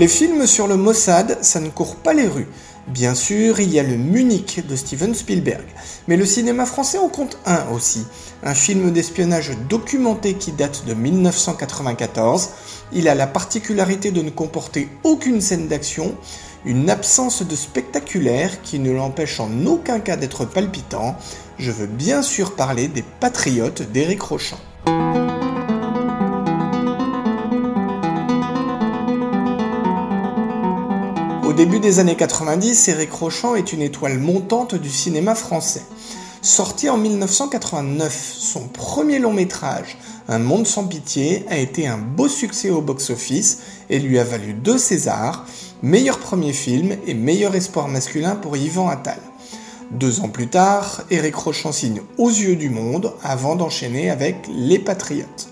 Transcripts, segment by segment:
Les films sur le Mossad, ça ne court pas les rues. Bien sûr, il y a le Munich de Steven Spielberg, mais le cinéma français en compte un aussi, un film d'espionnage documenté qui date de 1994. Il a la particularité de ne comporter aucune scène d'action, une absence de spectaculaire qui ne l'empêche en aucun cas d'être palpitant. Je veux bien sûr parler des Patriotes d'Éric Rochant. Début des années 90, Éric Rochant est une étoile montante du cinéma français. Sorti en 1989, son premier long métrage, Un monde sans pitié, a été un beau succès au box-office et lui a valu deux Césars, meilleur premier film et meilleur espoir masculin pour Yvan Attal. Deux ans plus tard, Éric Rochant signe Aux yeux du monde avant d'enchaîner avec Les Patriotes.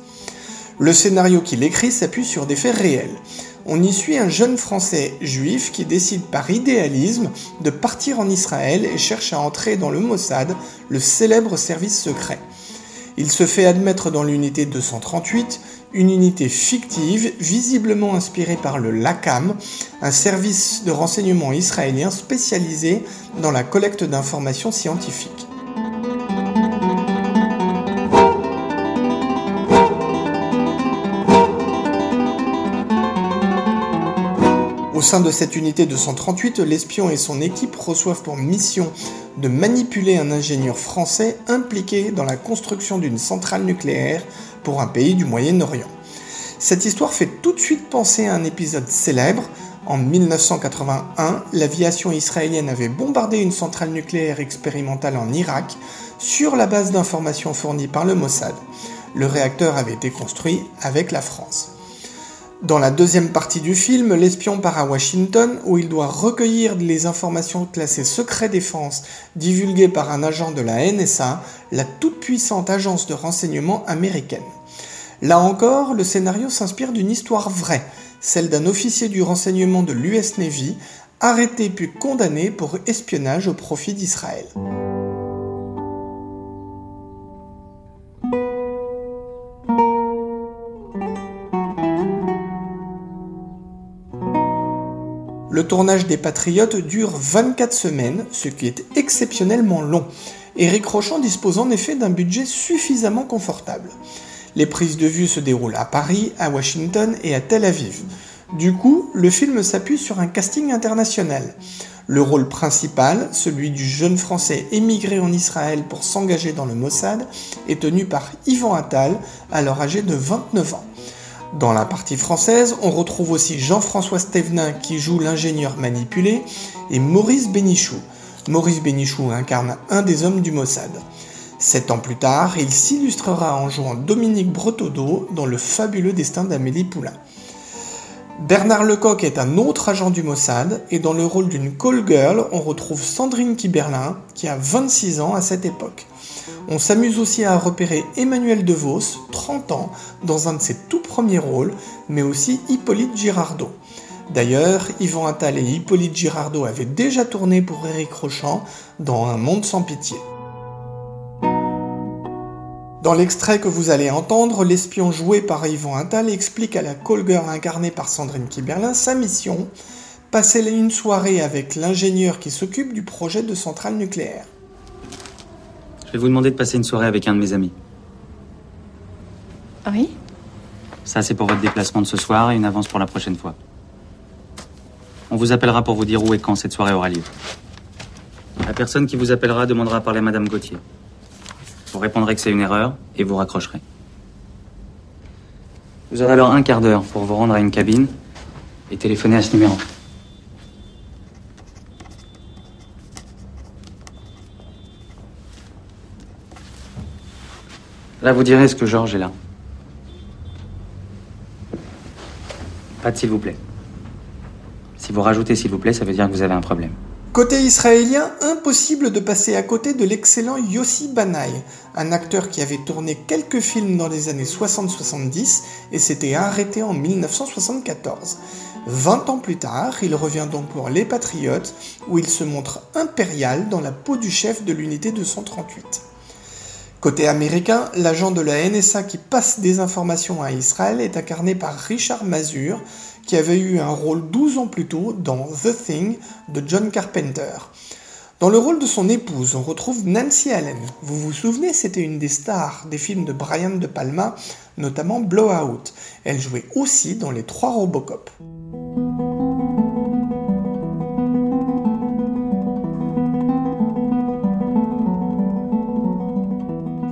Le scénario qu'il écrit s'appuie sur des faits réels on y suit un jeune Français juif qui décide par idéalisme de partir en Israël et cherche à entrer dans le Mossad, le célèbre service secret. Il se fait admettre dans l'unité 238, une unité fictive visiblement inspirée par le LACAM, un service de renseignement israélien spécialisé dans la collecte d'informations scientifiques. Sein de cette unité 238, l'espion et son équipe reçoivent pour mission de manipuler un ingénieur français impliqué dans la construction d'une centrale nucléaire pour un pays du Moyen-Orient. Cette histoire fait tout de suite penser à un épisode célèbre. En 1981, l'aviation israélienne avait bombardé une centrale nucléaire expérimentale en Irak sur la base d'informations fournies par le Mossad. Le réacteur avait été construit avec la France. Dans la deuxième partie du film, l'espion part à Washington où il doit recueillir les informations classées secret défense divulguées par un agent de la NSA, la toute-puissante agence de renseignement américaine. Là encore, le scénario s'inspire d'une histoire vraie, celle d'un officier du renseignement de l'US Navy arrêté puis condamné pour espionnage au profit d'Israël. Le tournage des Patriotes dure 24 semaines, ce qui est exceptionnellement long. Eric Rochant dispose en effet d'un budget suffisamment confortable. Les prises de vue se déroulent à Paris, à Washington et à Tel Aviv. Du coup, le film s'appuie sur un casting international. Le rôle principal, celui du jeune Français émigré en Israël pour s'engager dans le Mossad, est tenu par Yvan Attal, alors âgé de 29 ans. Dans la partie française, on retrouve aussi Jean-François Stevenin qui joue l'ingénieur manipulé et Maurice Bénichou. Maurice Bénichou incarne un des hommes du Mossad. Sept ans plus tard, il s'illustrera en jouant Dominique Bretodeau dans Le fabuleux destin d'Amélie Poulain. Bernard Lecoq est un autre agent du Mossad et dans le rôle d'une call girl, on retrouve Sandrine Kiberlin qui a 26 ans à cette époque. On s'amuse aussi à repérer Emmanuel DeVos, 30 ans, dans un de ses tout premiers rôles, mais aussi Hippolyte Girardot. D'ailleurs, Yvan Attal et Hippolyte Girardot avaient déjà tourné pour Éric Rochant dans Un monde sans pitié. Dans l'extrait que vous allez entendre, l'espion joué par Yvan Attal explique à la call girl incarnée par Sandrine Kiberlin sa mission, passer une soirée avec l'ingénieur qui s'occupe du projet de centrale nucléaire. Je vais vous demander de passer une soirée avec un de mes amis. Oui? Ça, c'est pour votre déplacement de ce soir et une avance pour la prochaine fois. On vous appellera pour vous dire où et quand cette soirée aura lieu. La personne qui vous appellera demandera à parler à Madame Gauthier. Vous répondrez que c'est une erreur et vous raccrocherez. Vous aurez alors un quart d'heure pour vous rendre à une cabine et téléphoner à ce numéro. Là, vous direz ce que Georges est là. Pas s'il vous plaît. Si vous rajoutez s'il vous plaît, ça veut dire que vous avez un problème. Côté israélien, impossible de passer à côté de l'excellent Yossi Banaï, un acteur qui avait tourné quelques films dans les années 60-70 et s'était arrêté en 1974. 20 ans plus tard, il revient donc pour Les Patriotes, où il se montre impérial dans la peau du chef de l'unité 238. Côté américain, l'agent de la NSA qui passe des informations à Israël est incarné par Richard Mazur, qui avait eu un rôle 12 ans plus tôt dans The Thing de John Carpenter. Dans le rôle de son épouse, on retrouve Nancy Allen. Vous vous souvenez, c'était une des stars des films de Brian De Palma, notamment Blowout. Elle jouait aussi dans les trois Robocop.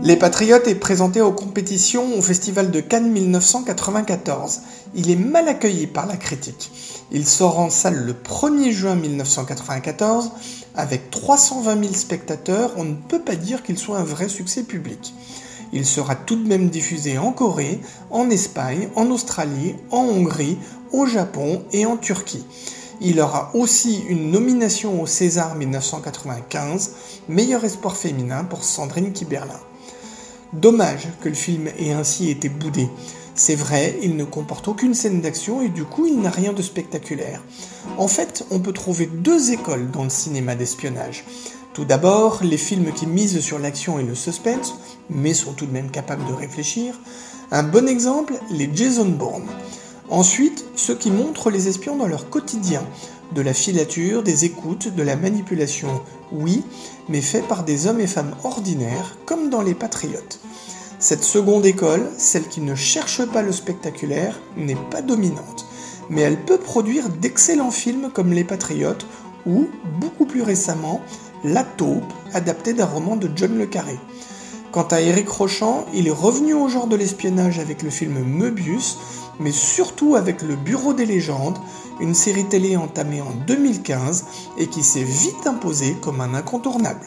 Les Patriotes est présenté aux compétitions au Festival de Cannes 1994. Il est mal accueilli par la critique. Il sort en salle le 1er juin 1994 avec 320 000 spectateurs. On ne peut pas dire qu'il soit un vrai succès public. Il sera tout de même diffusé en Corée, en Espagne, en Australie, en Hongrie, au Japon et en Turquie. Il aura aussi une nomination au César 1995, meilleur espoir féminin pour Sandrine Kiberlin. Dommage que le film ait ainsi été boudé. C'est vrai, il ne comporte aucune scène d'action et du coup il n'a rien de spectaculaire. En fait, on peut trouver deux écoles dans le cinéma d'espionnage. Tout d'abord, les films qui misent sur l'action et le suspense, mais sont tout de même capables de réfléchir. Un bon exemple, les Jason Bourne. Ensuite, ceux qui montrent les espions dans leur quotidien, de la filature, des écoutes, de la manipulation, oui, mais fait par des hommes et femmes ordinaires, comme dans Les Patriotes. Cette seconde école, celle qui ne cherche pas le spectaculaire, n'est pas dominante, mais elle peut produire d'excellents films comme Les Patriotes ou, beaucoup plus récemment, La taupe, adapté d'un roman de John Le Carré. Quant à Eric Rochant, il est revenu au genre de l'espionnage avec le film Möbius, mais surtout avec Le Bureau des légendes, une série télé entamée en 2015 et qui s'est vite imposée comme un incontournable.